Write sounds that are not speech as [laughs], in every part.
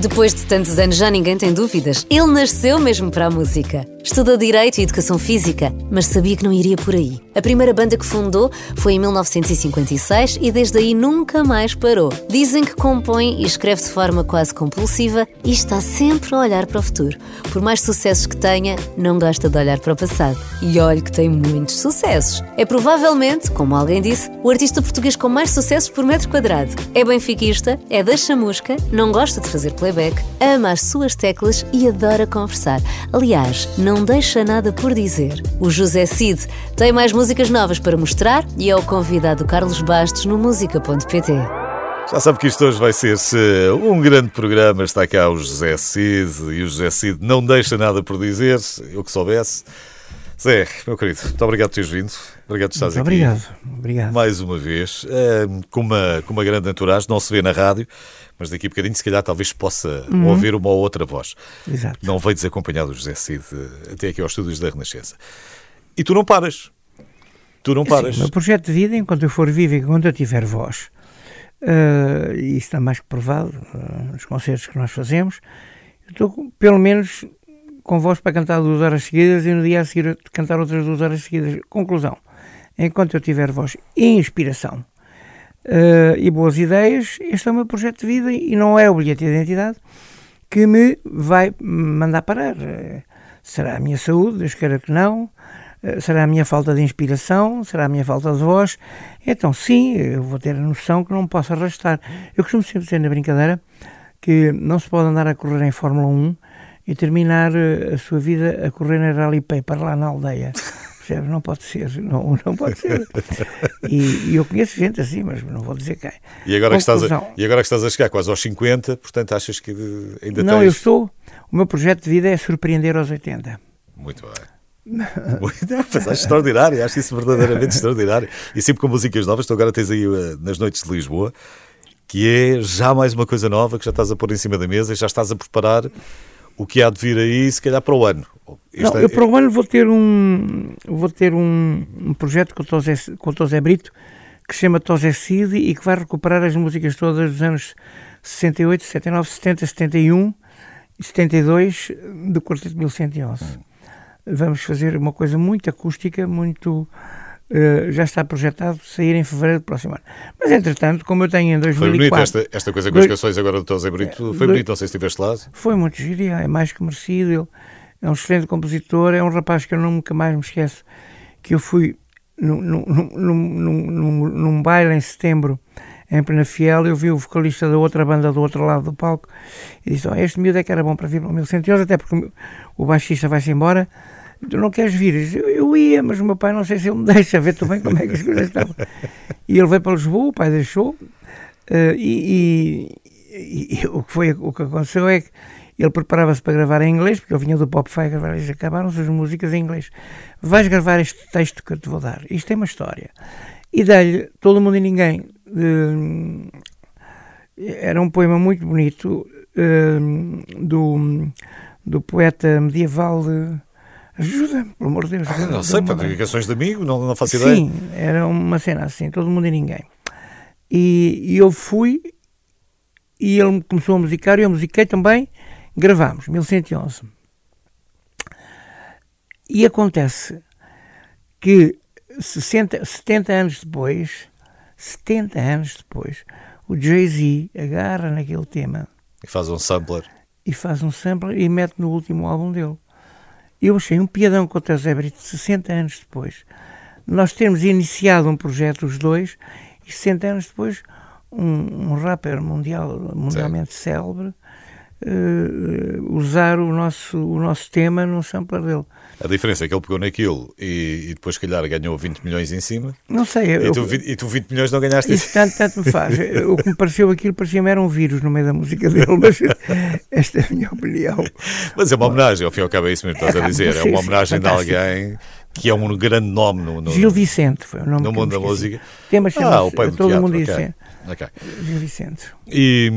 Depois de tantos anos já ninguém tem dúvidas. Ele nasceu mesmo para a música. Estudou Direito e Educação Física, mas sabia que não iria por aí. A primeira banda que fundou foi em 1956 e desde aí nunca mais parou. Dizem que compõe e escreve de forma quase compulsiva e está sempre a olhar para o futuro. Por mais sucessos que tenha, não gosta de olhar para o passado. E olhe que tem muitos sucessos. É provavelmente, como alguém disse, o artista português com mais sucessos por metro quadrado. É benfiquista, é da chamusca, não gosta de fazer playback, ama as suas teclas e adora conversar. Aliás, não deixa nada por dizer. O José Cid tem mais músicas novas para mostrar e é o convidado Carlos Bastos no música.pt. Já sabe que isto hoje vai ser um grande programa. Está cá o José Cid e o José Cid não deixa nada por dizer, eu que soubesse. Zé, meu querido, muito obrigado por teres vindo. Obrigado por estares muito aqui. Obrigado, obrigado. Mais uma vez, eh, com, uma, com uma grande entourage, não se vê na rádio, mas daqui a bocadinho, se calhar, talvez possa uhum. ouvir uma ou outra voz. Exato. Não veio desacompanhado o José Cid eh, até aqui aos estúdios da Renascença. E tu não paras. Tu não paras. Sim, o meu projeto de vida, enquanto eu for vivo e enquanto eu tiver voz, uh, e isso está mais que provado uh, nos concertos que nós fazemos, eu estou pelo menos com voz para cantar duas horas seguidas e no dia a seguir cantar outras duas horas seguidas. Conclusão: enquanto eu tiver voz e inspiração uh, e boas ideias, este é o meu projeto de vida e não é o bilhete de identidade que me vai mandar parar. Uh, será a minha saúde, Deus queira que não. Uh, será a minha falta de inspiração? Será a minha falta de voz? Então, sim, eu vou ter a noção que não posso arrastar. Eu costumo sempre dizer na brincadeira que não se pode andar a correr em Fórmula 1 e terminar eh, a sua vida a correr na Rally Pay para lá na aldeia. [laughs] Percebes? Não pode ser, não, não pode ser. E, e, eu conheço gente assim, mas não vou dizer quem. E agora, que estás a, e agora que estás a chegar quase aos 50, portanto achas que ainda não, tens... eu estou... O meu projeto de vida é surpreender aos 80. Muito bem. [laughs] Muito, acho extraordinário, acho isso verdadeiramente extraordinário. E sempre com músicas novas, tu agora tens aí uh, nas noites de Lisboa, que é já mais uma coisa nova que já estás a pôr em cima da mesa e já estás a preparar o que há de vir aí, se calhar para o ano. Este não, é... eu para o ano vou ter um, vou ter um, um projeto com o, Tosé, com o Tosé Brito que se chama Tosé Cid e que vai recuperar as músicas todas dos anos 68, 79, 70, 71 e 72 do Quarteto 1111. Hum. Vamos fazer uma coisa muito acústica, muito Uh, já está projetado sair em fevereiro do próximo ano. Mas, entretanto, como eu tenho em 2004... Foi bonito esta, esta coisa com as canções agora do Tosé Brito. Foi bonito, não sei se estiveste lá. Foi muito giro, é mais que merecido. Ele é um excelente compositor, é um rapaz que eu nunca mais me esqueço, que eu fui num, num, num, num, num baile em setembro em Plena Fiel, eu vi o vocalista da outra banda do outro lado do palco e disse, oh, este miúdo é que era bom para vir para o 1111, até porque o baixista vai-se embora tu não queres vir? Eu, eu, ia, mas o meu pai não sei se ele me [laughs] deixa ver também como é que as coisas estavam. E ele veio para Lisboa, o pai deixou, uh, e, e, e, o, que foi, o que aconteceu é que ele preparava-se para gravar em inglês, porque eu vinha do Pop Fire gravar, e acabaram-se as músicas em inglês. Vais gravar este texto que eu te vou dar. Isto é uma história. E dei-lhe Todo Mundo e Ninguém. Uh, era um poema muito bonito uh, do, do poeta medieval Ajuda-me, pelo amor de Deus. Ah, não sei, para ligações de amigo, não, não faço ideia. Sim, era uma cena assim, todo mundo e ninguém. E, e eu fui, e ele começou a musicar, e eu musiquei também, gravámos, 1111. E acontece que 60, 70 anos depois, 70 anos depois, o Jay-Z agarra naquele tema. E faz um sampler. E faz um sampler e mete no último álbum dele. Eu achei um piadão contra o Zé Brito 60 anos depois. Nós termos iniciado um projeto, os dois, e 60 anos depois, um, um rapper mundial, mundialmente Sim. célebre uh, usar o nosso, o nosso tema num sampler dele. A diferença é que ele pegou naquilo e, e depois, se calhar, ganhou 20 milhões em cima. Não sei. E, eu, tu, e tu 20 milhões não ganhaste isso. Tanto, tanto me faz. [laughs] o que me pareceu aquilo parecia-me era um vírus no meio da música dele, mas esta é a minha opinião. Mas é uma homenagem, ao fim e ao cabo é isso mesmo que estás a [laughs] dizer. É uma homenagem de alguém que é um grande nome no, no Gil Vicente foi o nome no mundo da música. Tema ah, o pai do Todo teatro, mundo okay. Okay. Gil Vicente. E...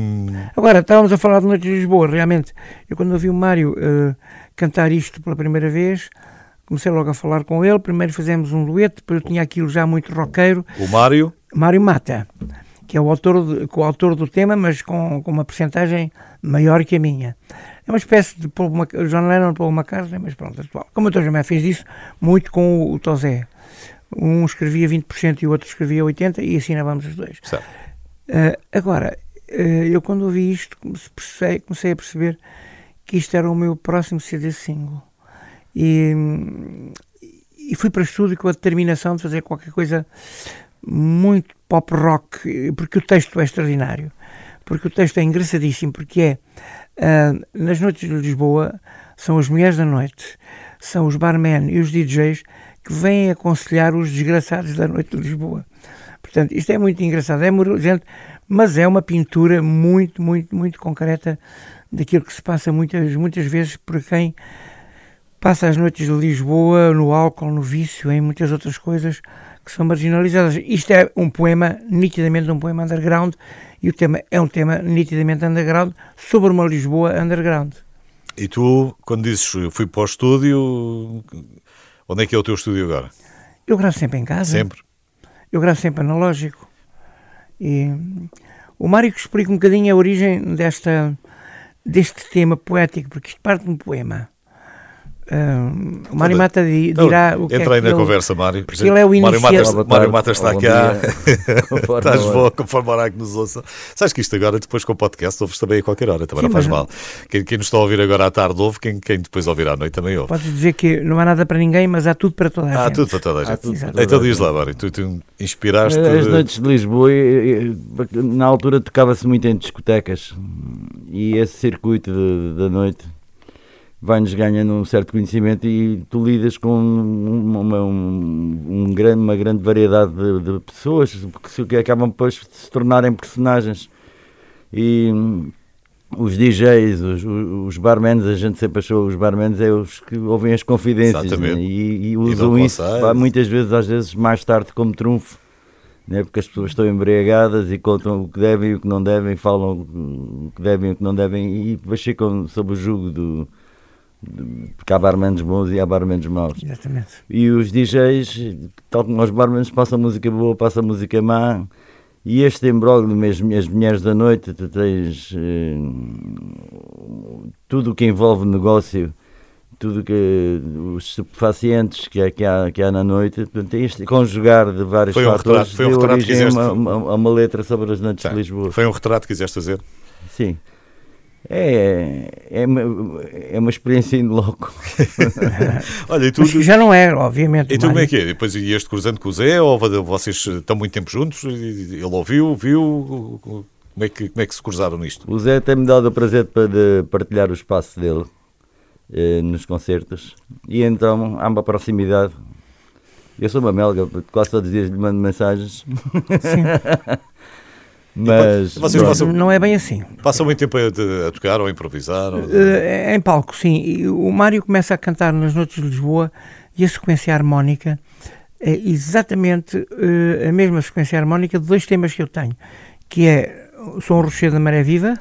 Agora, estávamos a falar de Noite de Lisboa, realmente, eu quando ouvi o Mário uh, cantar isto pela primeira vez, comecei logo a falar com ele. Primeiro fizemos um dueto, depois eu tinha aquilo já muito roqueiro. O Mário? Mário Mata, que é o autor, de, o autor do tema, mas com, com uma percentagem maior que a minha. É uma espécie de Paul Mac... John Lennon Paul McCartney, mas pronto, atual. Como Dr. Jamé fez isso muito com o, o Tozé. Um escrevia 20% e o outro escrevia 80% e assinávamos os dois. Uh, agora, uh, eu quando ouvi isto comecei, comecei a perceber que isto era o meu próximo CD single. E, e fui para o estúdio com a determinação de fazer qualquer coisa muito pop rock, porque o texto é extraordinário, porque o texto é engraçadíssimo, porque é uh, nas noites de Lisboa são as mulheres da noite, são os barmen e os DJs que vêm aconselhar os desgraçados da noite de Lisboa. Portanto, isto é muito engraçado, é moralizante, mas é uma pintura muito, muito, muito concreta daquilo que se passa muitas, muitas vezes por quem passa as noites de Lisboa no álcool, no vício, em muitas outras coisas que são marginalizadas. Isto é um poema, nitidamente um poema underground, e o tema é um tema nitidamente underground sobre uma Lisboa underground. E tu, quando dizes fui para o estúdio, onde é que é o teu estúdio agora? Eu gravo sempre em casa. Sempre? Eu gravo sempre analógico. E o Mário que explica um bocadinho a origem desta, deste tema poético, porque isto parte de um poema. Uh, o Mário Mata dirá então, o que Entra é aí na ele, conversa, Mário. Porque ele é o Mário Mata. Mário Mata está Bom cá. [laughs] Estás boa, conforme a hora que nos ouça. Sabes que isto agora, depois com o podcast, ouves também a qualquer hora, também Sim, não faz mas- mal. Quem, quem nos está a ouvir agora à tarde ouve, quem, quem depois ouvir à noite também ouve. Podes dizer que não há nada para ninguém, mas há tudo para toda a Há gente. tudo para toda a Há gente. tudo para toda Então diz lá, Mário, tu, tu inspiraste. As noites de Lisboa, na altura tocava-se muito em discotecas e esse circuito da noite vai-nos ganhando um certo conhecimento e tu lidas com uma, uma- um- um grande, uma grande variedade de, de pessoas que, acabam depois de se tornarem personagens. E hum, os DJs, os, os barmans, a gente sempre achou os barmans é os que ouvem as confidências né? e, e usam isso conselhos. pá, muitas vezes, às vezes mais tarde como trunfo né? porque as pessoas estão embriagadas e contam o que devem e o que não devem, falam o que devem e o que não devem e depois ficam sob o jugo do- porque há barmanos bons e há barmanos maus. Exatamente. E os DJs, tal como os barmanos, passam música boa, passam música má. E este embróglio, mesmo as mulheres da noite, tu tens eh, tudo o que envolve negócio, tudo que os estupefacientes que há, que há, que há na noite, portanto, este conjugar de vários Foi um fatores retrato- foi um retrato que origem a fizeste. uma, uma- uma letra sobre as noites Sim. de Lisboa. Foi um retrato que quiseste fazer? Sim. É, é, uma, é uma experiência in loco. [laughs] Olha, e tu, Mas já não é, obviamente. e tu como é que é? Depois ias-te cruzando com o Zé ou vocês estão muito tempo juntos? Ele ouviu, viu? Como é que, como é que se cruzaram nisto? O Zé tem-me dado o prazer para de partilhar o espaço dele eh, nos concertos e então há uma proximidade. Eu sou uma melga, quase todos os dias lhe mando mensagens. [laughs] Mas vocês passam- Não é bem assim. Passam muito tempo a, a tocar ou a improvisar? Ou... Eh, em palco, sim. E o Mário começa a cantar nas noites de Lisboa e a sequência harmónica é exatamente eh, a mesma sequência harmónica de dois temas que eu tenho, que é o Som Rochedo da Maré Viva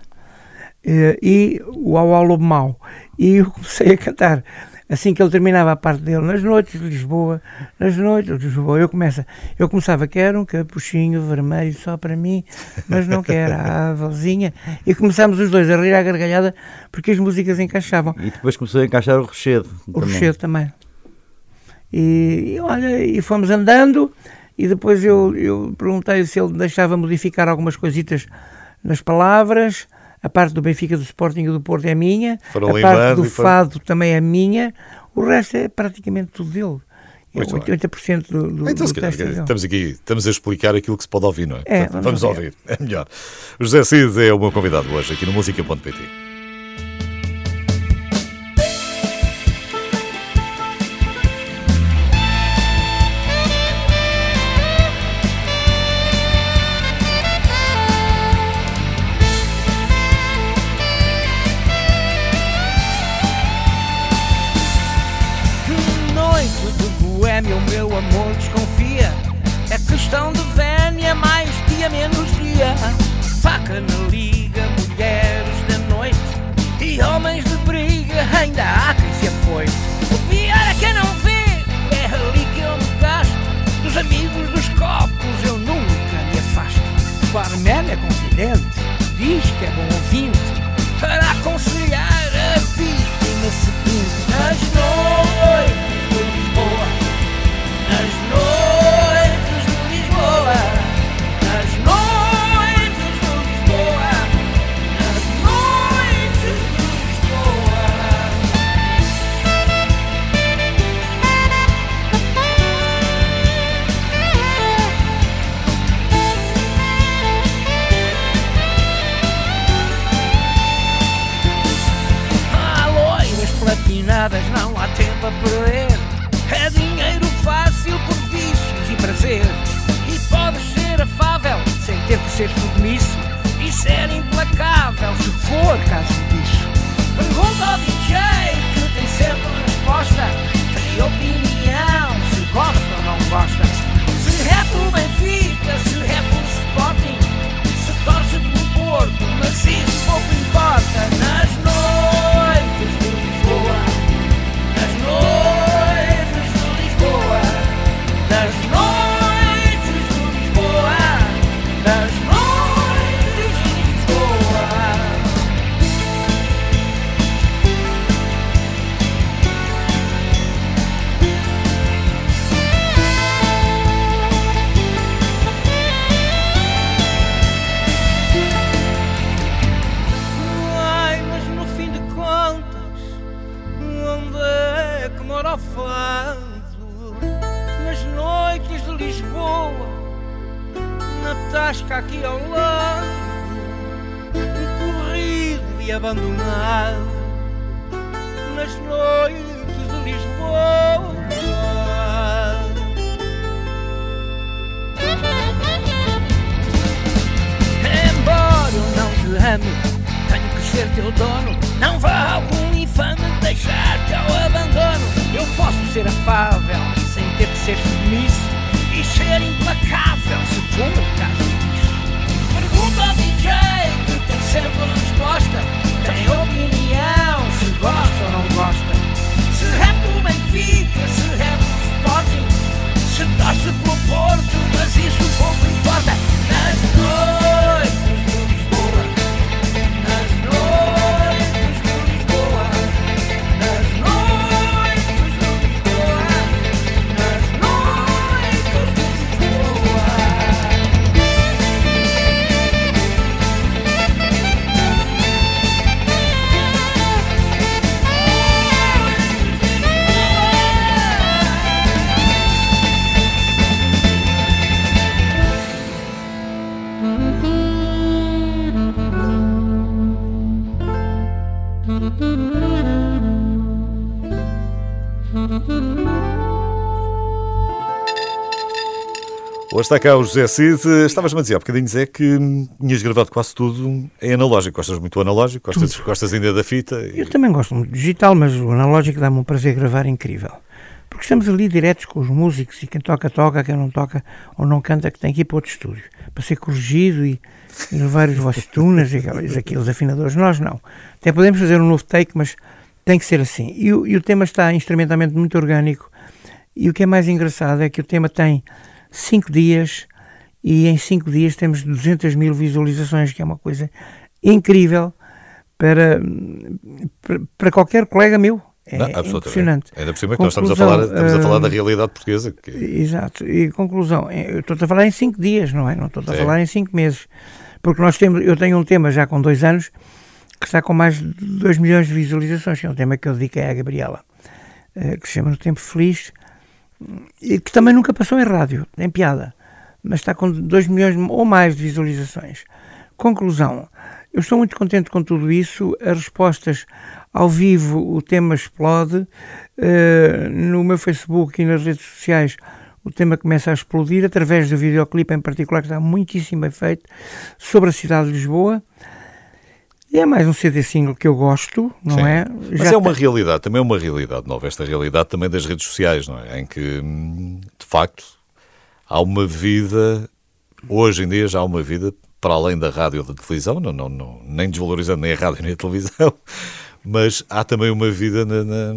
eh, e o Au Au Lobo Mau. E eu comecei a cantar. Assim que ele terminava a parte dele, nas noites de Lisboa, nas noites de Lisboa, eu, começa, eu começava, quero um capuchinho vermelho só para mim, mas não quero a avózinha. E começámos os dois a rir à gargalhada porque as músicas encaixavam. E depois começou a encaixar o Rochedo. O também. Rochedo também. E, e olha, e fomos andando e depois eu, eu perguntei se ele deixava modificar algumas coisitas nas palavras. A parte do Benfica, do Sporting e do Porto é minha. Foram a parte do Fado também é minha. O resto é praticamente tudo dele. É Muito bem. 80% do, do, Então, do texto é estamos aqui, estamos a explicar aquilo que se pode ouvir, não é? É, Portanto, vamos vamos ouvir, é melhor. José Cid é o meu convidado hoje aqui no música.pt. namoradas não há tempo a perder. É dinheiro fácil por vícios e prazer. E podes ser afável sem ter que ser submisso. E ser implacável se for caso disso. Pergunta ao DJ que tem sempre a resposta. Tem opinião se gosta ou não gosta. Se rap o Benfica, se ser submisso. E ser implacável, se for o caso. Pergunta ao DJ, que tem sempre a resposta. Tem opinião, se gosta ou não gosta. Se rap o Benfica, se rap o Sporting. Se torce pelo está cá o José Cid. Estavas-me a dizer há bocadinho, Zé, que tinhas gravado quase tudo em analógico. Gostas muito do analógico? Gostas, gostas ainda da fita? Eu também gosto muito de digital, mas o analógico dá-me um prazer gravar incrível. Porque estamos ali diretos com os músicos e quem toca, toca, quem não toca ou não canta, que tem que ir para outro estúdio para ser corrigido e, e levar os vossos tunas e aqueles, aqueles afinadores. Nós não. Até podemos fazer um novo take, mas tem que ser assim. E o, e o tema está instrumentalmente muito orgânico. E o que é mais engraçado é que o tema tem 5 dias e em 5 dias temos 200 mil visualizações, que é uma coisa incrível para, para, qualquer colega meu. É Não, impressionante. Ainda por cima que nós estamos a falar, estamos a falar da hum, realidade portuguesa. que- Exato. E conclusão, eh, eu estou a falar em 5 dias, não é? Não estou a falar em 5 meses. Porque nós temos, eu tenho um tema já com dois anos que está com mais de 2 milhões de visualizações, que é um tema que eu dediquei à Gabriela, eh, que se chama No Tempo Feliz, e que também nunca passou em rádio, nem piada, mas está com 2 milhões ou mais de visualizações. Conclusão, eu estou muito contente com tudo isso, as respostas ao vivo, o tema explode, eh, no meu Facebook e nas redes sociais o tema começa a explodir, através do videoclipe em particular, que está muitíssimo bem feito, sobre a cidade de Lisboa. E é mais um CD single que eu gosto, não Sim. é? Mas Já é uma realidade, também é uma realidade nova, esta realidade também das redes sociais, não é? Em que, hum, de facto, há uma vida, hoje em dia já há uma vida para além da rádio ou da televisão, não, não, não, nem desvalorizando nem a rádio nem a televisão, [laughs] mas há também uma vida na- na-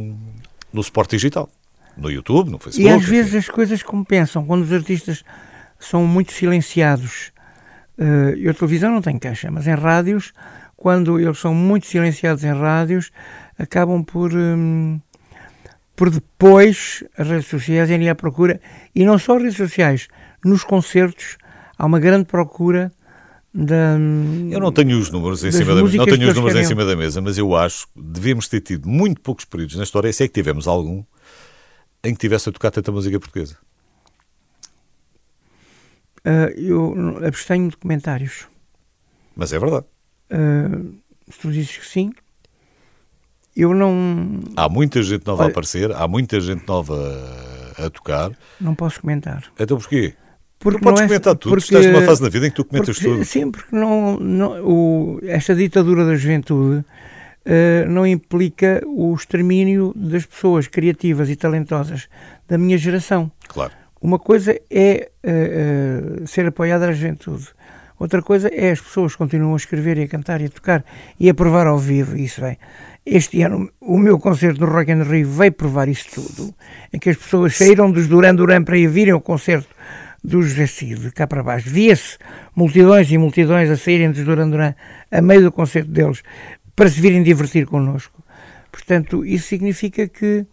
no suporte digital, no YouTube, no Facebook. E às enfim. vezes as coisas compensam, quando os artistas são muito silenciados. eh, eu a televisão não tenho queixa, mas em rádios, quando eles são muito silenciados em rádios, acabam por, hum, por depois as redes sociais irem à procura, e não só as redes sociais, nos concertos há uma grande procura da. Eu não tenho os números em cima da mesa, não tenho os números em querem. cima da mesa, mas eu acho que devíamos ter tido muito poucos períodos na história, se é que tivemos algum, em que tivesse a tocar tanta música portuguesa. Ah, eu abstenho de comentários. Mas é verdade. Uh, se tu dizes que sim, eu não. Há muita gente nova Olha- a aparecer, há muita gente nova a, tocar. Não posso comentar. Então porquê? Porque tu podes é- comentar tudo. porque- Tu estás numa fase da vida em que tu comentas porque, tudo. Sim, porque não, não- o- esta ditadura da juventude eh, não implica o extermínio das pessoas criativas e talentosas da minha geração. Claro. Uma coisa é eh, eh, ser apoiada a juventude. Outra coisa é as pessoas continuam a escrever e a cantar e a tocar e a provar ao vivo isso bem. Este ano o meu concerto no Rock in Rio veio provar isso tudo, em que as pessoas saíram dos Duran Duran para ir virem o concerto do José Cid, cá para baixo. Via-se multidões e multidões a saírem dos Duran Duran a meio do concerto deles para se virem divertir connosco. Portanto, isso significa que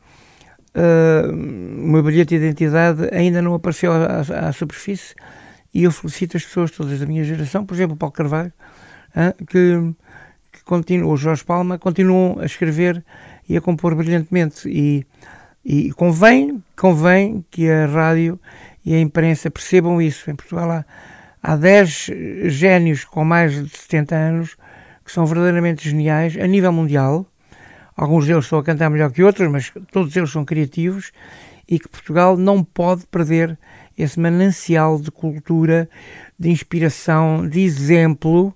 ah, o meu bilhete de identidade ainda não apareceu à- à superfície e eu felicito as pessoas todas da minha geração, por exemplo, o Paulo Carvalho, que, que continua, o Jorge Palma, continuam a escrever e a compor brilhantemente e, e convém, convém que a rádio e a imprensa percebam isso. Em Portugal há, há 10 génios com mais de 70 anos que são verdadeiramente geniais a nível mundial. Alguns deles estão a cantar melhor que outros, mas todos eles são criativos e que Portugal não pode perder esse manancial de cultura, de inspiração, de exemplo.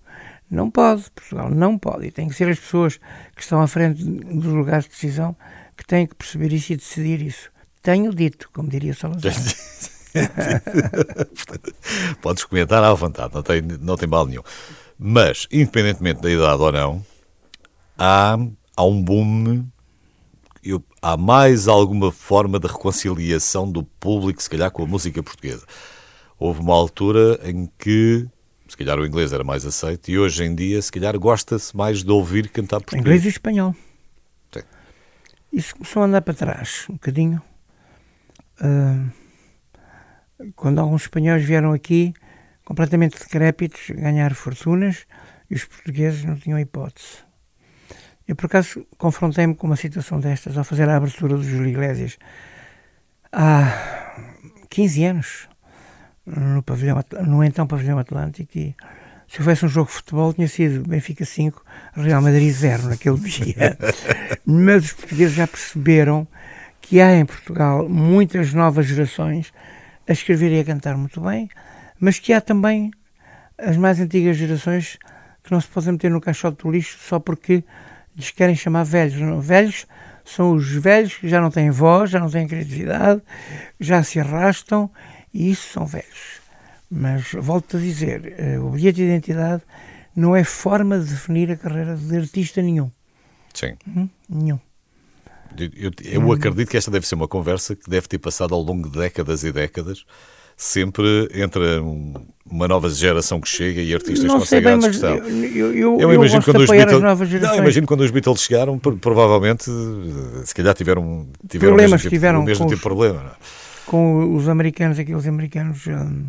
Não pode, Portugal não pode. E tem que ser as pessoas que estão à frente dos lugares de decisão que têm que perceber isso e decidir isso. Tenho dito, como diria Salazar. [laughs] Podes comentar à vontade, não tem, não tem mal nenhum. Mas, independentemente da idade ou não, há, há um boom. Eu- há mais alguma forma de reconciliação do público, se calhar, com a música portuguesa. Houve uma altura em que, se calhar, o inglês era mais aceito e hoje em dia, se calhar, gosta-se mais de ouvir cantar português. Inglês e espanhol. Sim. Isso começou a andar para trás, um bocadinho. Ah, quando alguns espanhóis vieram aqui, completamente decrépitos, ganhar fortunas, e os portugueses não tinham hipótese. Eu, por acaso, confrontei-me com uma situação destas ao fazer a abertura do Júlio Iglesias há 15 anos, no, pavilhão, no então pavilhão Atlântico, e se houvesse um jogo de futebol tinha sido Benfica 5, Real Madrid 0 naquele [laughs] dia. Mas os portugueses já perceberam que há em Portugal muitas novas gerações a escrever e a cantar muito bem, mas que há também as mais antigas gerações que não se podem meter no caixote do lixo só porque lhes querem chamar velhos. Não, velhos são os velhos que já não têm voz, já não têm criatividade, já se arrastam e isso são velhos. Mas volto a dizer, eh, o bilhete de identidade não é forma de definir a carreira de artista nenhum. Sim. Hum? Nenhum. Eu, eu- eu acredito que esta deve ser uma conversa que deve ter passado ao longo de décadas e décadas, sempre entre um- uma nova geração que chega e artistas não sei bem, consagrados mas que eu, estão. eu, eu, imagino quando os Beatles, não, imagino quando os Beatles chegaram, pro- provavelmente, eh, se calhar tiveram, tiveram Problemas o mesmo tipo, tiveram o mesmo com tipo de problema. não é? Com os americanos, aqueles americanos... hum,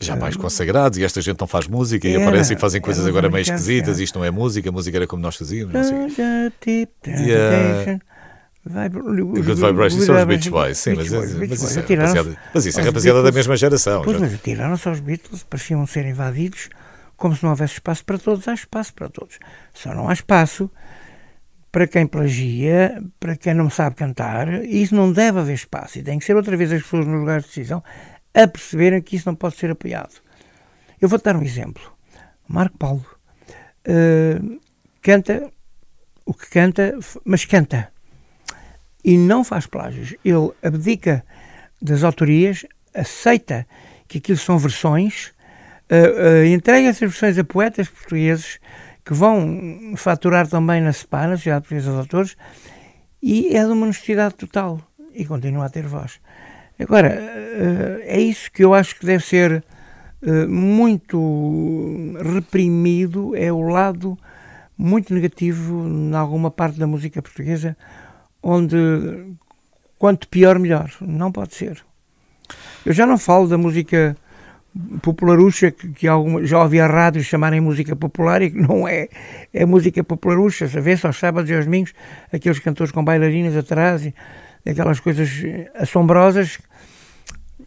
Já mais consagrados e esta gente não faz música e Era, aparecem e fazem coisas agora meio esquisitas. Isto não é música, a música era como nós fazíamos. Não sei. o quê. Yeah. Good Vibrations são os Beach Boys, sim, mas, mas, isso é rapaziada, mas isso é rapaziada da mesma geração. Pois, já. mas atiraram-se aos Beatles, pareciam ser invadidos, como se não houvesse espaço para todos, há espaço para todos. Só não há espaço para quem plagia, para quem não sabe cantar, e isso não deve haver espaço. E tem que ser outra vez as pessoas nos lugares de decisão a perceberem que isso não pode ser apoiado. Eu vou-te dar um exemplo. Marco Paulo eh, canta o que canta, mas canta. E não faz plágios. Ele abdica das autorias, aceita que aquilo são versões, eh, eh, entrega essas versões a poetas portugueses que vão faturar também na SPA, na Sociedade Portuguesa dos Autores, e é de uma honestidade total e continua a ter voz. Agora, eh, é isso que eu acho que deve ser muito reprimido, é o lado muito negativo em alguma parte da música portuguesa, onde quanto pior, melhor. Não pode ser. Eu já não falo da música popularucha, que, que alguma, já ouvi a rádio chamarem música popular e que não é, é música popularucha. Se vê-se aos sábados e aos domingos aqueles cantores com bailarinas atrás e aquelas coisas eh, assombrosas.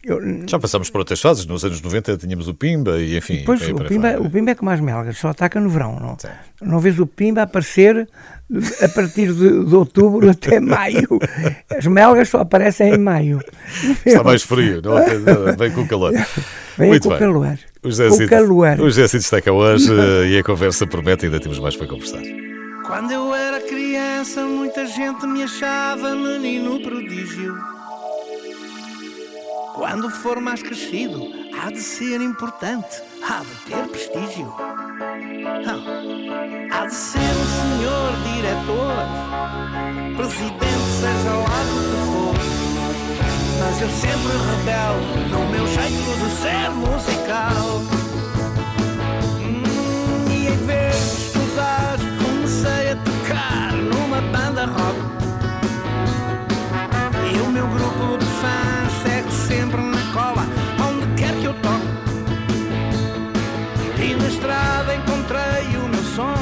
Eu, Já passamos por outras fases. Nos anos 90 tínhamos o Pimba e enfim. Pois, o Pimba, o Pimba é como as melgas, só ataca no verão. Não, Sim. não vês o Pimba aparecer a partir de, de outubro até [laughs] maio. As melgas só aparecem em maio. Está mais frio, não vem com o calor. Vem Muito com o bem. calor. O José Com Cid- calor. o José Cid cá hoje e a conversa promete, ainda temos mais para conversar. Quando eu era criança, muita gente me achava menino prodígio. Quando for mais crescido, há de ser importante, há de ter prestígio. Há de ser um senhor diretor, presidente, seja lá do que for. Mas eu sempre rebelde no meu jeito de ser musical. Sempre na cola, onde quer que eu toque. E na estrada encontrei o meu som,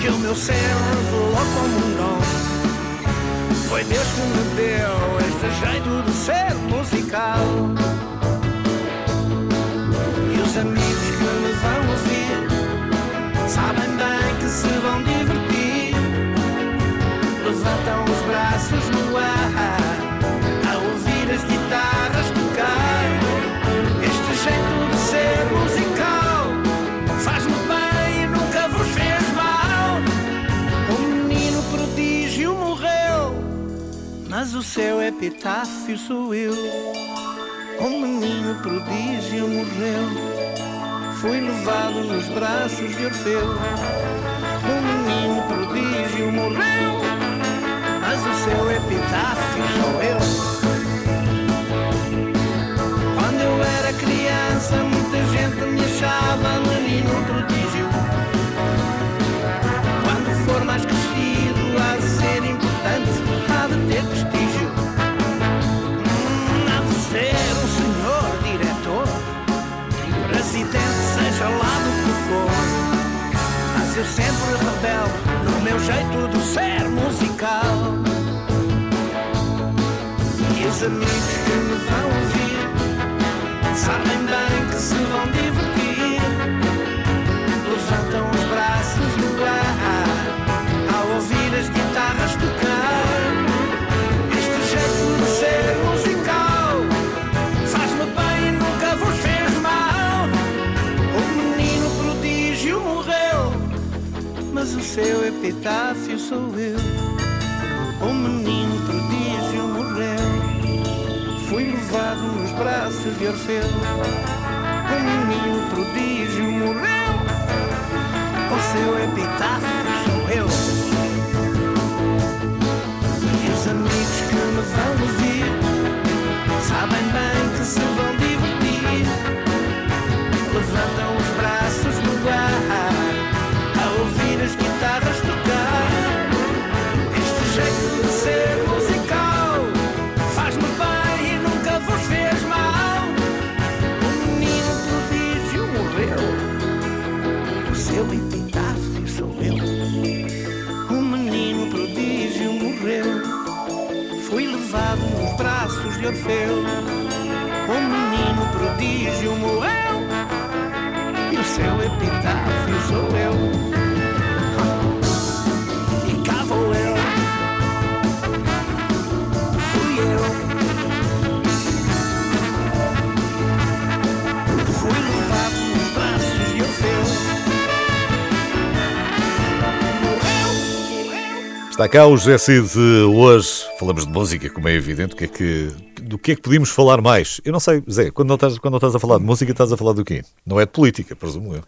que o meu cérebro revelou como um dom. Foi Deus que me deu este jeito de ser musical. E os amigos que me vão ouvir sabem bem que se vão divertir. Levantam os braços no ar mas o seu epitáfio sou eu. O menino prodígio morreu. Fui levado nos braços de Orfeu. O menino prodígio morreu, mas o seu epitáfio sou eu. Quando eu era criança, muita gente me achava menino prodígio. Os amigos que me vão ouvir sabem bem que se vão divertir. Levantam os braços no ar ao ouvir as guitarras tocar. Este jeito de ser musical faz-me bem e nunca vos fez mal. O menino prodígio morreu, mas o seu epitáfio sou eu. Levado nos braços de Orfeu. O menino prodígio morreu. O seu epitáfio sou eu. E os amigos que me vão ouvir sabem bem que se vão fui levado nos braços de Orfeu. O menino prodígio morreu, e o seu epitáfio sou eu. Está cá o José Cid hoje. Falamos de música, como é evidente. O que é que, do que é que podíamos falar mais? Eu não sei, Zé, quando não, estás, quando não estás a falar de música, estás a falar do quê? Não é de política, presumo eu.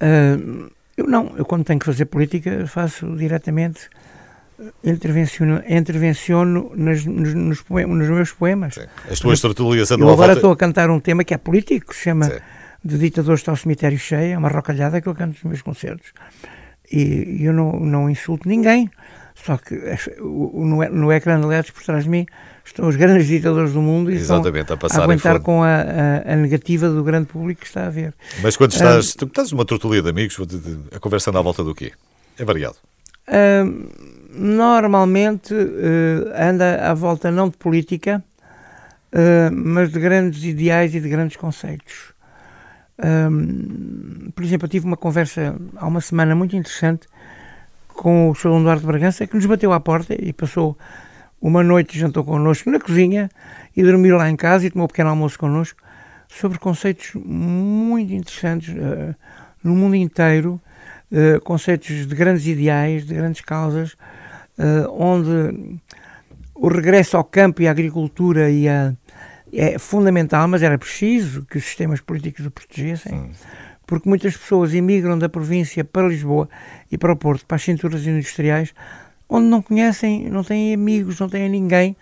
Ah, eu não, eu quando tenho que fazer política faço diretamente, eh, intervenciono, intervenciono nas, nos, nos, poe- nos meus poemas. Sim. As tuas tertulias andam Eu agora volta... estou a cantar um tema que é político, que se chama Sim. De Ditadores está o Cemitério Cheio, é uma rocalhada que eu canto nos meus concertos. E eu não, não insulto ninguém, só que no, ecrã de LEDs por trás de mim estão os grandes ditadores do mundo e estão Exatamente, a passar em aguentar com a, a- a negativa do grande público que está a ver. Mas quando estás, tu estás numa tertulia de amigos, a conversa anda à volta do quê? É variado. Ah, normalmente eh, anda à volta não de política, uh, mas de grandes ideais e de grandes conceitos. Um, por exemplo, eu tive uma conversa há uma semana muito interessante com o Sr. Eduardo Bragança, que nos bateu à porta e passou uma noite, jantou connosco na cozinha e dormiu lá em casa e tomou um pequeno almoço connosco sobre conceitos muito interessantes uh, no mundo inteiro, uh, conceitos de grandes ideais, de grandes causas, uh, onde o regresso ao campo e à agricultura e a, é fundamental, mas era preciso que os sistemas políticos o protegessem, porque muitas pessoas imigram da província para Lisboa e para o Porto, para as cinturas industriais, onde não conhecem, não têm amigos, não têm ninguém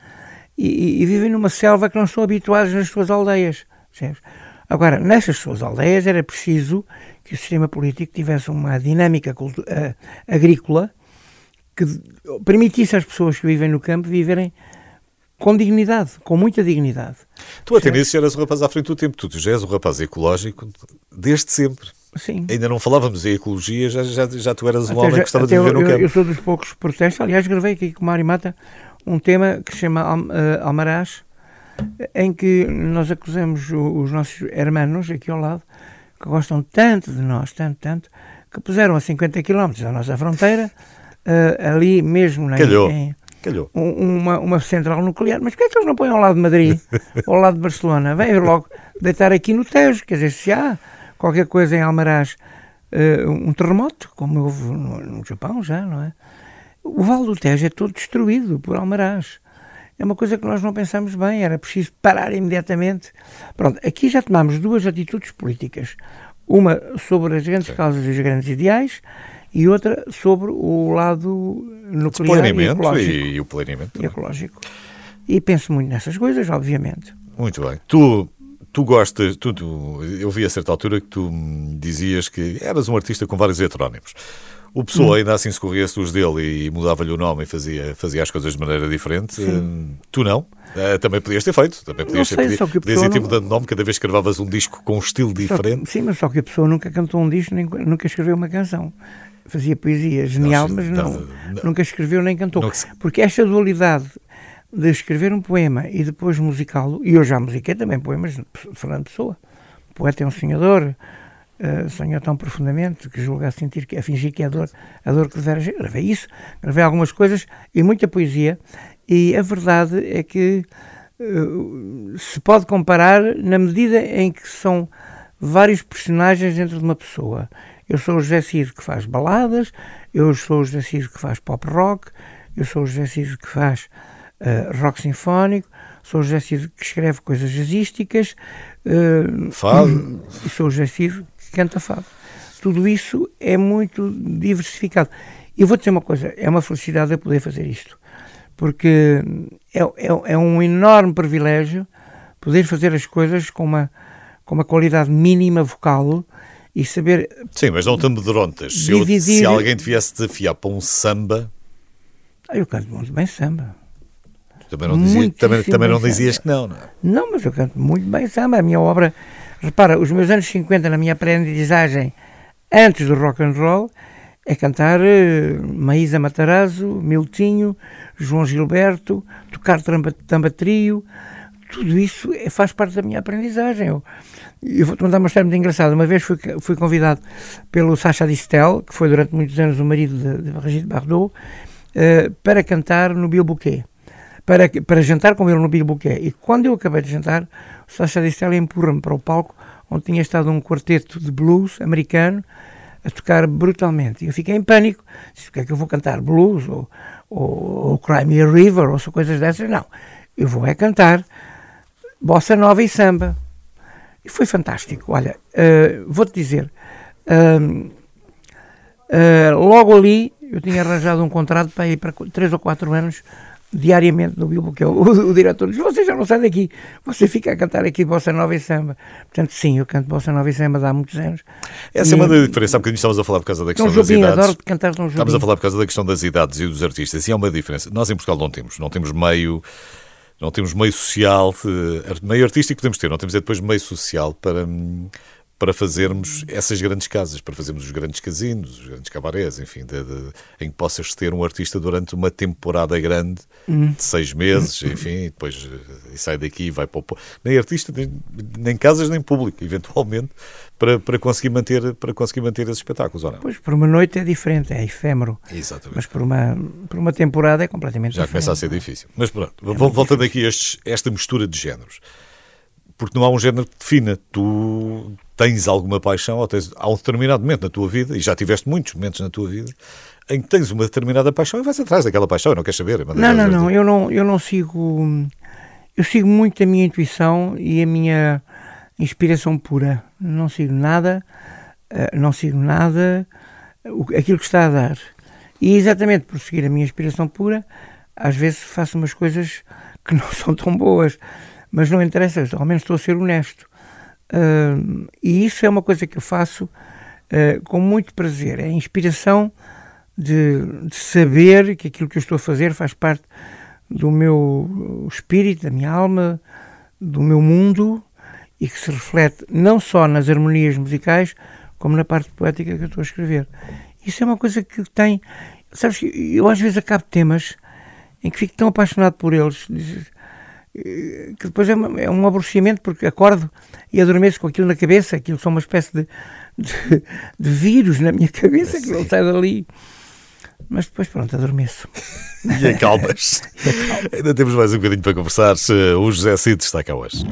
e, e vivem numa selva que não estão habituados nas suas aldeias. Agora, nessas suas aldeias era preciso que o sistema político tivesse uma dinâmica uh, agrícola que permitisse às pessoas que vivem no campo viverem com dignidade, com muita dignidade. Tu até nisso eras um rapaz à frente do tempo, tu já és um rapaz ecológico desde sempre. Sim. Ainda não falávamos em ecologia, já, já, já tu eras um até homem já, que gostava de viver eu, no campo. Eu sou dos poucos protestos, aliás, gravei aqui com o Mário Mata um tema que se chama uh, Almaraz, em que nós acusamos os nossos hermanos aqui ao lado, que gostam tanto de nós, tanto, tanto, que puseram a 50 km da nossa fronteira, uh, ali mesmo na, Calhou. Em, Calhou. Uma, uma central nuclear. Mas porquê é que eles não põem ao lado de Madrid, [laughs] ao lado de Barcelona? Vem logo deitar aqui no Tejo, quer dizer, se há qualquer coisa em Almaraz, uh, um terremoto, como houve no, no Japão já, não é? O Vale do Tejo é todo destruído por Almaraz é uma coisa que nós não pensamos bem, era preciso parar imediatamente. Pronto, aqui já tomámos duas atitudes políticas. Uma sobre as grandes Sim. causas e os grandes ideais e outra sobre o lado nuclear e ecológico. E, e o planeamento. E ecológico. E penso muito nessas coisas, obviamente. Muito bem. Tu, tu gostas, tu, tu, eu vi a certa altura que tu dizias que eras um artista com vários heterónimos. O Pessoa hum. ainda assim se corria-se dos dele e mudava-lhe o nome e fazia, fazia as coisas de maneira diferente. Sim. Tu não. Uh, também podias ter feito. Também podias, não sei, ter, que podias ir não... mudando de nome cada vez que gravavas um disco com um estilo diferente. Que, sim, mas só que a pessoa nunca cantou um disco, nem, nunca escreveu uma canção. Fazia poesia genial, não, mas não, não, nunca escreveu nem cantou. Porque esta dualidade de escrever um poema e depois musicá-lo, e eu já musiquei também poemas de Fernando Pessoa. O poeta é um sonhador, uh, sonhou tão profundamente que julga a sentir que a fingir que é a dor, a dor que devera gravei isso, gravei algumas coisas e muita poesia e a verdade é que uh, se pode comparar na medida em que são vários personagens dentro de uma pessoa. Eu sou o José Cid que faz baladas, eu sou o José Cid que faz pop rock, eu sou o José Cid que faz uh, rock sinfónico, sou o José Cid que escreve coisas jazzísticas, uh, Fado. e sou o José Cid canta fado. Tudo isso é muito diversificado. E vou dizer uma coisa: é uma felicidade eu poder fazer isto, porque é, é, é um enorme privilégio poder fazer as coisas com uma, com uma qualidade mínima vocal e saber. Sim, mas não te amedrontas. Se, dividir... se alguém te viesse desafiar para um samba. Ah, eu canto muito bem samba. Também não, dizia, também, também não dizias que não, não é? Não, mas eu canto muito bem samba. A minha obra Repara, os meus anos 50 na minha aprendizagem antes do rock and roll é cantar uh, Maísa Matarazzo, Miltinho, João Gilberto, tocar tamba, tamba trio, tudo isso é, faz parte da minha aprendizagem. Eu, eu vou-te mandar uma história muito engraçada. Uma vez fui, fui convidado pelo Sacha Distel, que foi durante muitos anos o marido de, de Brigitte Bardot, uh, para cantar no Bill Bouquet. Para, para jantar com ele no Bill Bouquet. E quando eu acabei de jantar, o Sacha Distel empurra-me para o palco onde tinha estado um quarteto de blues americano a tocar brutalmente. E eu fiquei em pânico. Disse, o que é que eu vou cantar? Blues ou, ou, ou River ou coisas dessas? Não. Eu vou é cantar bossa nova e samba. E foi fantástico. Olha, uh, vou-te dizer, uh, uh, logo ali eu tinha arranjado um contrato para ir para 3 ou 4 anos diariamente no Bilbo, que é o, [laughs] o, o, diretor, diz: Você já não sai daqui, você fica a cantar aqui Bossa Nova e Samba. Portanto, sim, eu canto Bossa Nova e Samba há muitos anos. Essa e, é uma diferença. Há bocadinho estávamos a falar por causa da questão das idades. adoro cantar Tom Estamos a falar por causa da questão das idades e dos artistas. E há uma diferença. Nós em Portugal não temos. Não temos meio. Não temos meio social, meio artístico podemos ter, não temos é depois meio social para, para fazermos essas grandes casas, para fazermos os grandes casinos, os grandes cabarés, enfim, de, de, em que possas ter um artista durante uma temporada grande Hum. de seis meses, enfim, e depois eh, e sai daqui e vai para o. Nem artista, nem, nem casas, nem público, eventualmente, para, para, conseguir manter, para conseguir manter esses espetáculos, ou não? Pois, por uma noite é diferente, é efêmero. Exatamente. Mas por uma, por uma temporada é completamente Já diferente. começa a ser difícil. Mas pronto, vol- voltando aqui a esta mistura de géneros. Porque não há um género que defina. Tu tens alguma paixão, ou tens, há um determinado momento na tua vida, e já tiveste muitos momentos na tua vida, em que tens uma determinada paixão e vais atrás daquela paixão e não queres saber. Não, não, não, eu não, eu não sigo. Eu sigo muito a minha intuição e a minha inspiração pura. Não sigo nada, eh, não sigo nada aquilo que está a dar. E exatamente por seguir a minha inspiração pura, às vezes faço umas coisas que [laughs] não são tão boas, mas não interessa, ao menos estou a ser honesto. Ah, e isso é uma coisa que eu faço ah, com muito prazer. É a inspiração de, de saber que aquilo que eu estou a fazer faz parte do meu espírito, da minha alma, do meu mundo e que se reflete não só nas harmonias musicais, como na parte poética que eu estou a escrever. Isso é uma coisa que tem. Sabes, eu às vezes acabo temas em que fico tão apaixonado por eles que depois é, uma- é um aborrecimento porque acordo e adormeço com aquilo na cabeça, aquilo são uma espécie de, de, de vírus na minha cabeça que não sai dali. Mas depois, pronto, adormeço. [laughs] E acalmas. [laughs] Ainda temos mais um bocadinho para conversar. Se O José Cid está cá hoje.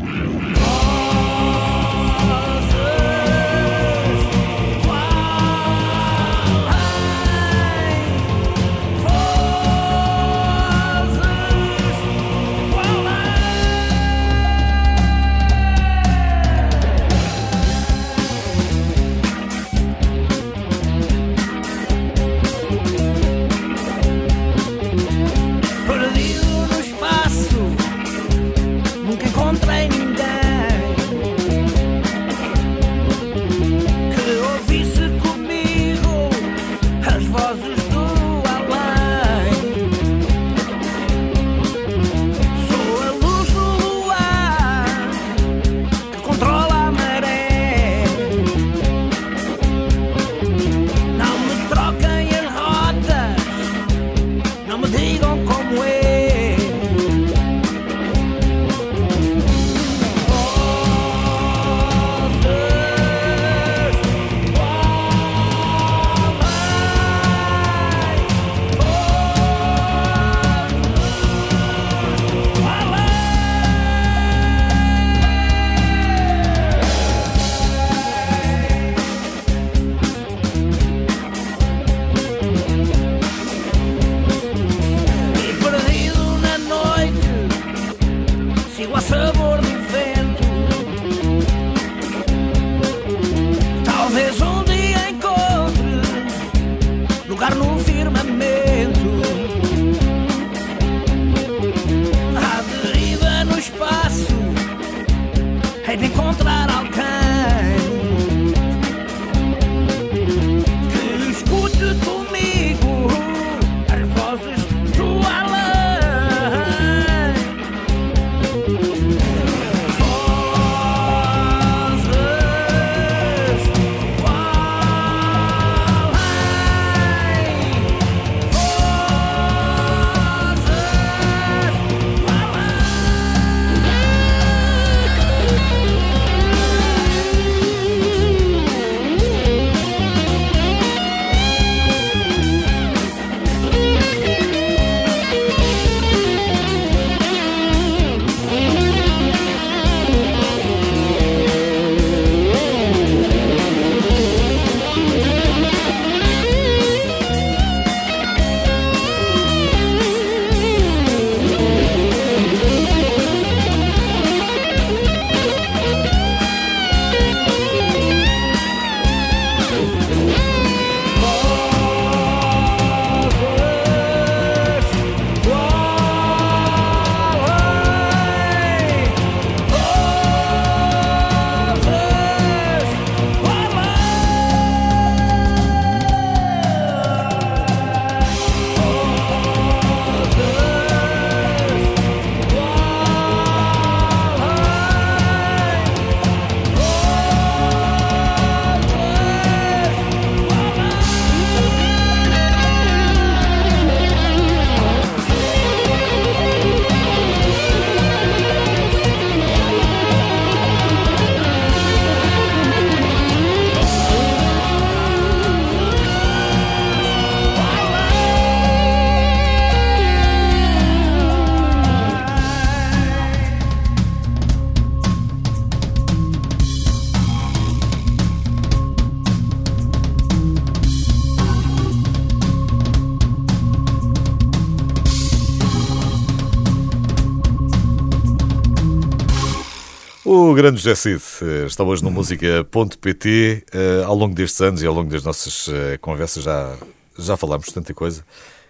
Grande José Cid eh, está hoje no música.pt. Uh, ao longo destes anos e ao longo das nossas uh, conversas já, já falámos tanta coisa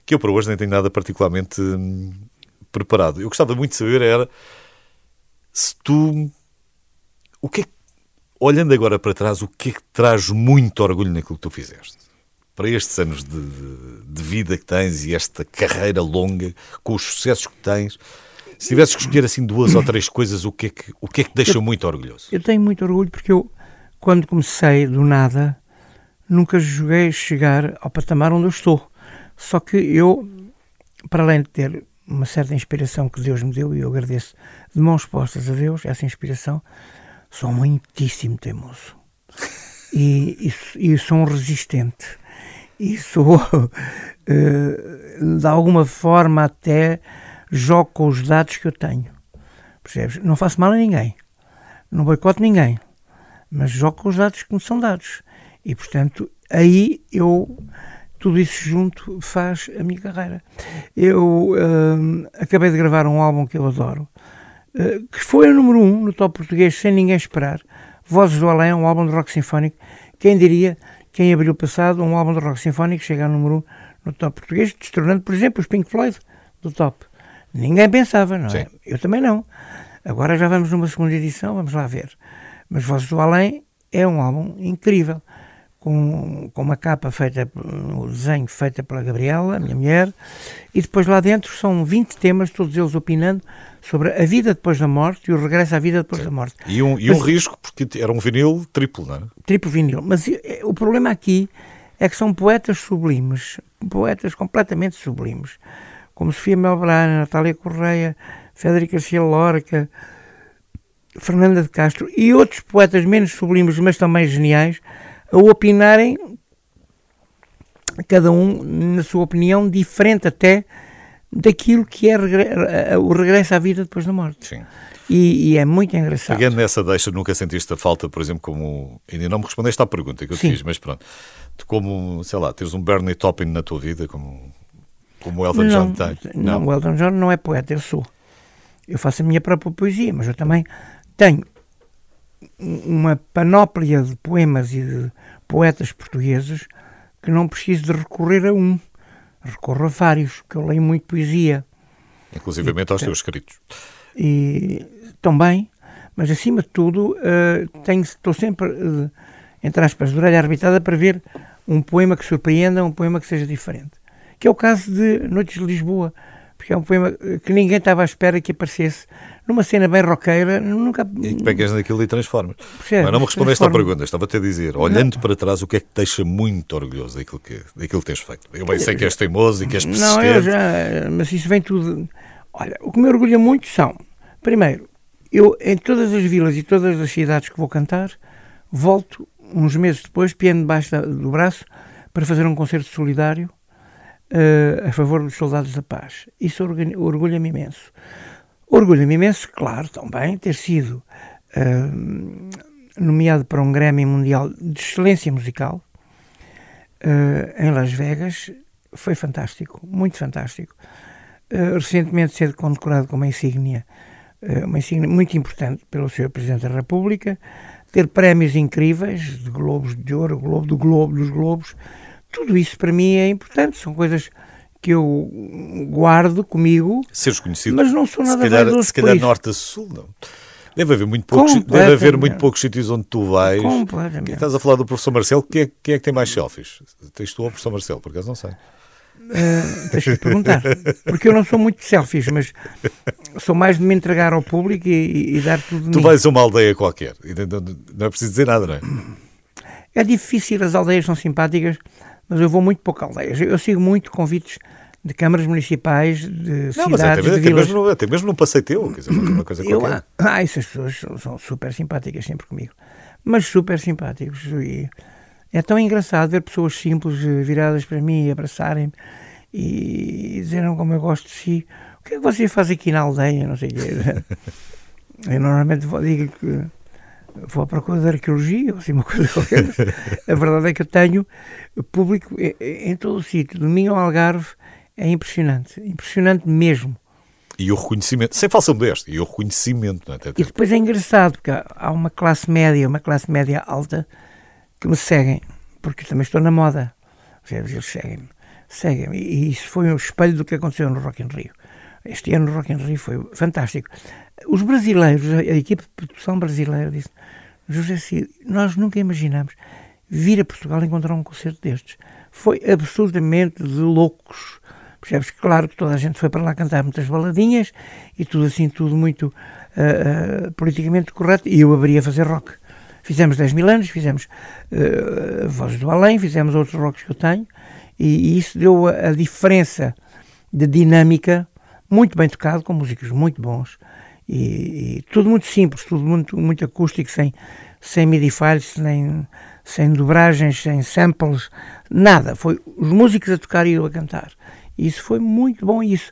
que eu para hoje nem tenho nada particularmente hum, preparado. Eu gostava muito de saber era se tu. O que é que, olhando agora para trás, o que é que traz muito orgulho naquilo que tu fizeste? Para estes anos de, de, de vida que tens e esta carreira longa, com os sucessos que tens, se tivesses que escolher assim duas ou três coisas, o que é que, o que, é que te deixa eu, muito orgulhoso? Eu tenho muito orgulho porque eu, quando comecei do nada, nunca joguei chegar ao patamar onde eu estou. Só que eu, para além de ter uma certa inspiração que Deus me deu, e eu agradeço de mãos postas a Deus essa inspiração, sou muitíssimo teimoso. E, e, e sou um resistente. E sou, [laughs] de alguma forma, até jogo com os dados que eu tenho. Percebes? Não faço mal a ninguém. Não boicoto ninguém. Mas jogo com os dados que me são dados. E, portanto, aí eu. Tudo isso junto faz a minha carreira. Eu uh, acabei de gravar um álbum que eu adoro, uh, que foi o número um no top português, sem ninguém esperar. Vozes do Além, um álbum de rock sinfónico. Quem diria que em abril passado um álbum de rock sinfónico chega ao número um no top português, destronando, por exemplo, os Pink Floyd do top. Ninguém pensava, não é? Sim. Eu também não. Agora já vamos numa segunda edição, vamos lá ver. Mas Vozes do Além é um álbum incrível, com, com uma capa feita, um desenho feita pela Gabriela, minha mulher, e depois lá dentro são 20 temas, todos eles opinando sobre a vida depois da morte e o regresso à vida depois Sim. da morte. E um, e Mas, um risco, porque era um vinil triplo, não é? Triplo vinil. Mas eh, o problema aqui é que são poetas sublimes, poetas completamente sublimes como Sofia Melbrana, Natália Correia, Federica Garcia Lorca, Fernanda de Castro e outros poetas menos sublimes, mas também geniais, a opinarem, cada um na sua opinião, diferente até daquilo que é o regresso à vida depois da morte. Sim. E, e, é muito engraçado. Pegando nessa deixa, nunca sentiste a falta, por exemplo, como. Ainda não me respondeste à pergunta que eu te fiz, mas pronto. Como, sei lá, teres um Bernie Taupin na tua vida, como como o Elton não, John tem. Não. não, o Elton John não é poeta, eu sou. Eu faço a minha própria poesia, mas eu também tenho uma panóplia de poemas e de poetas portugueses que não preciso de recorrer a um. Recorro a vários, porque eu leio muito poesia. Inclusive e, aos teus escritos. E também, mas acima de tudo, uh, tenho, estou sempre, uh, entre aspas, de orelha arbitrada para ver um poema que surpreenda, um poema que seja diferente que é o caso de Noites de Lisboa, porque é um poema que ninguém estava à espera que aparecesse numa cena bem roqueira, nunca... E que pegas naquilo e transformas. Mas não me respondeste à pergunta, estava-te a dizer, olhando não. para trás, o que é que te deixa muito orgulhoso daquilo que, daquilo que tens feito? Eu bem sei que és teimoso e que és persistente. Não, eu já, mas isso vem tudo... Olha, o que me orgulha muito são, primeiro, eu em todas as vilas e todas as cidades que vou cantar, volto uns meses depois, piano debaixo do braço, para fazer um concerto solidário uh, a favor dos soldados da paz. Isso orgulha-me imenso. Orgulha-me imenso, claro, também, ter sido uh, nomeado para um Grammy Mundial de Excelência Musical uh, em Las Vegas. Foi fantástico, muito fantástico. recentemente ser condecorado com uma insígnia, uma insígnia muito importante pelo Sr. Presidente da República, ter prémios incríveis de Globos de Ouro, Globo do Globo, dos Globos, tudo isso para mim é importante, são coisas que eu guardo comigo. Seres conhecido. Mas não sou nada se calhar, se calhar norte a sul, não. Deve haver muito poucos, deve haver muito poucos sítios onde tu vais. Completamente. Estás a falar do professor Marcelo, quem é, quem é que tem mais selfies? Tens tu ou o professor Marcelo? Por acaso não sei. Uh, deixa-me perguntar, porque eu não sou muito de selfies, mas sou mais de me entregar ao público e, e dar tudo de Tu mim. vais a uma aldeia qualquer, não é preciso dizer nada, não é? É difícil, as aldeias são simpáticas, mas eu vou muito pouco aldeias. Eu sigo muito convites de câmaras municipais, de não, cidades, mas até, de até mesmo, até mesmo num passeio teu, quer dizer, uma coisa eu, qualquer. Ah, essas pessoas são, são, super simpáticas sempre comigo. Mas super simpáticos. E é tão engraçado ver pessoas simples viradas para mim e abraçarem-me e dizerem como eu gosto de si. O que é que você faz aqui na aldeia? Não sei o quê. [laughs] Eu normalmente digo que vou à procura de arqueologia ou assim uma [laughs] coisa qualquer. a verdade é que eu tenho público em, todo o sítio. Do Minho ao Algarve é impressionante, impressionante mesmo. E o reconhecimento, sem falsa modéstia, e o reconhecimento. Não é? E depois é engraçado, porque há uma classe média, uma classe média alta, que me seguem, porque também estou na moda. Eles seguem-me. Seguem e isso foi um espelho do que aconteceu no Rock in Rio. Este ano no Rock in Rio foi fantástico. Os brasileiros, a equipe de produção brasileira disse José Cid, nós nunca imaginamos vir a Portugal encontrar um concerto destes. Foi absolutamente de loucos. Percebes? Claro que toda a gente foi para lá cantar muitas baladinhas e tudo assim, tudo muito uh, uh, politicamente correto. E eu abri a fazer rock. Fizemos 10 mil anos, fizemos uh, Vozes do Além, fizemos outros rocks que eu tenho, e, e isso deu a, a, diferença de dinâmica, muito bem tocado, com músicos muito bons, e, e tudo muito simples, tudo muito, muito acústico, sem, sem MIDI files, nem, sem dobragens, sem samples, nada. Foi os músicos a tocar e eu a cantar. E isso foi muito bom. Isso.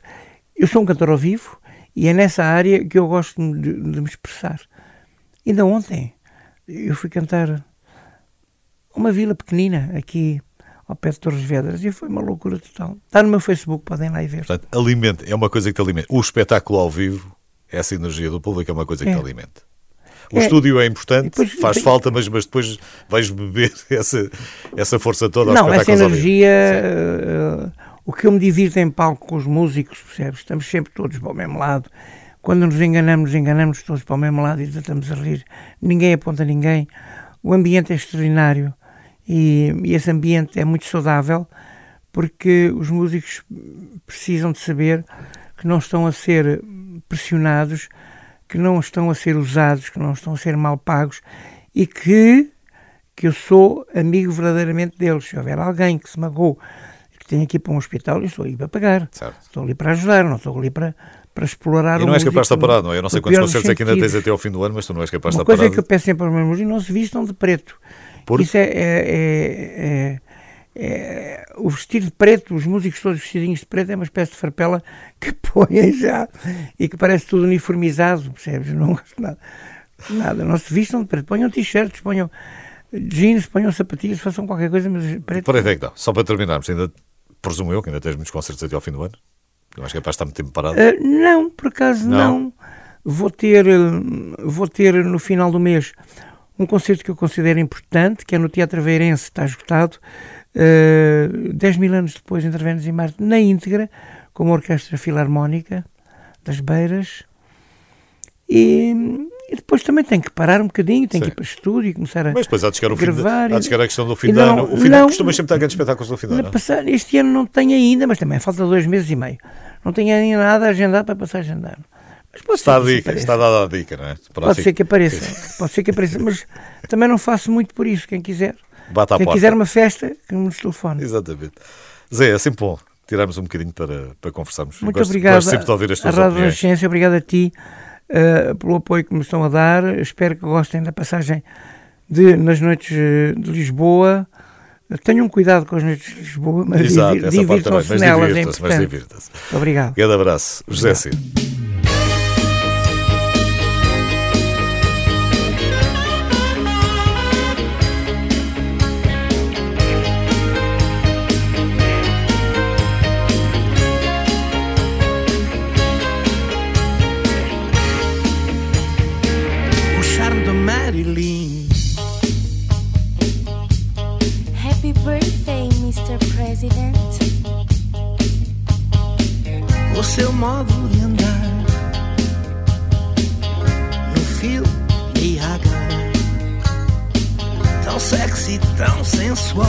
Eu sou um cantor ao vivo e é nessa área que eu gosto de, de me expressar. Ainda ontem eu fui cantar uma vila pequenina aqui ao pé de Torres Vedras e foi uma loucura total. Está no meu Facebook, podem lá ir ver. Portanto, alimenta, é uma coisa que te alimenta. O espetáculo ao vivo, essa energia do público é uma coisa que é. te alimenta. O é. estúdio é importante, depois, faz bem, falta, mas, mas depois vais beber [laughs] essa, essa força toda Não, essa energia, uh, o que eu me divirto em palco com os músicos, percebes? Estamos sempre todos para o mesmo lado quando nos enganamos, nos enganamos todos para o mesmo lado e estamos a rir. Ninguém aponta ninguém. O ambiente é extraordinário e, e esse ambiente é muito saudável porque os músicos precisam de saber que não estão a ser pressionados, que não estão a ser usados, que não estão a ser mal pagos e que, que eu sou amigo verdadeiramente deles. Se houver alguém que se magoou, que tem aqui para um hospital, eu estou ali para pagar. Certo. Estou ali para ajudar, não estou ali para, para explorar e não és capaz de estar parado, não é? Eu não sei quantos concertos é que ainda tens até ao fim do ano, mas tu não és capaz de estar parado. Uma coisa que eu peço sempre aos meus músicos, não se vistam de preto. Por... Isso é, é, é, é, o vestir de preto, os músicos todos vestidinhos de preto, é uma espécie de farpela que [laughs] põem já e que parece tudo uniformizado, percebes? Não gosto nada. Nada, não se vistam de preto. Ponham t-shirts, ponham jeans, ponham sapatilhas, façam qualquer coisa, mas preto. Por aí é que dá. Só para terminarmos, ainda presumo eu que ainda tens muitos concertos até ao fim do ano? Não acho que é para estar muito tempo parado? Uh, não, por acaso não. não. Vou ter, vou ter no final do mês um concerto que eu considero importante, que é no Teatro Veirense, está esgotado. Uh, dez mil anos depois intervemos em Marte na íntegra, com uma orquestra filarmónica das Beiras. E, e depois também tem que parar um bocadinho, tem Sim. que ir para o estúdio e começar a Mas depois há de chegar, o gravar, fim de, há de chegar a questão do fim de ano. O fim não, costumas sempre ter grandes espetáculos no fim de ano. Este ano não tenho ainda, mas também falta dois meses e meio. Não tenho ainda nada agendado para passar a agendar. Mas pode está, a dica, está dada a dica, não é? Para pode assim. ser que apareça, pode ser que apareça, mas também não faço muito por isso. Quem quiser, Bata quem porta. quiser uma festa, que nos telefone. Exatamente. Zé, é sempre bom tirarmos um bocadinho para, para conversarmos. Muito gosto, obrigado gosto sempre de ouvir as tuas a Rádio obrigado a ti uh, pelo apoio que me estão a dar. Espero que gostem da passagem de, nas noites eh, de Lisboa. Tenham cuidado com as noites de Lisboa, mas divirtam-se nelas, é importante. Mas divirta-se. Obrigado. Grande abraço. José Cid. Seu modo de andar no fio de água, tão sexy, tão sensual.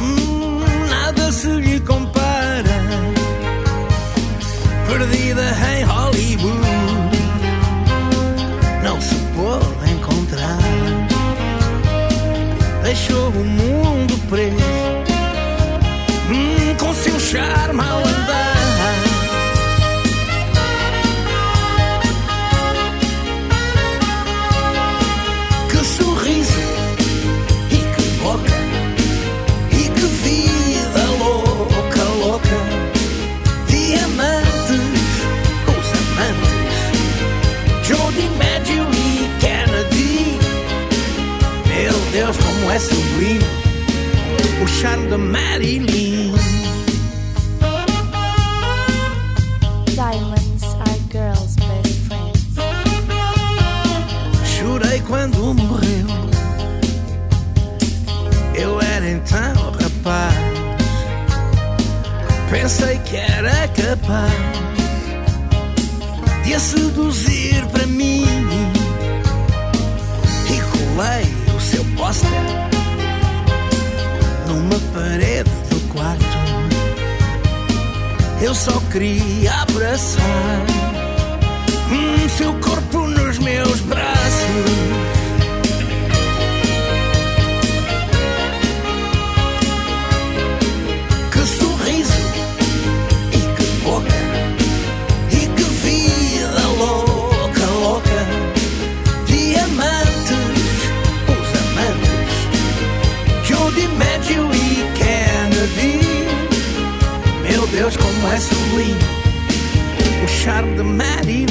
Hum, nada se lhe compara. Perdida em Hollywood, não se pôde o charme de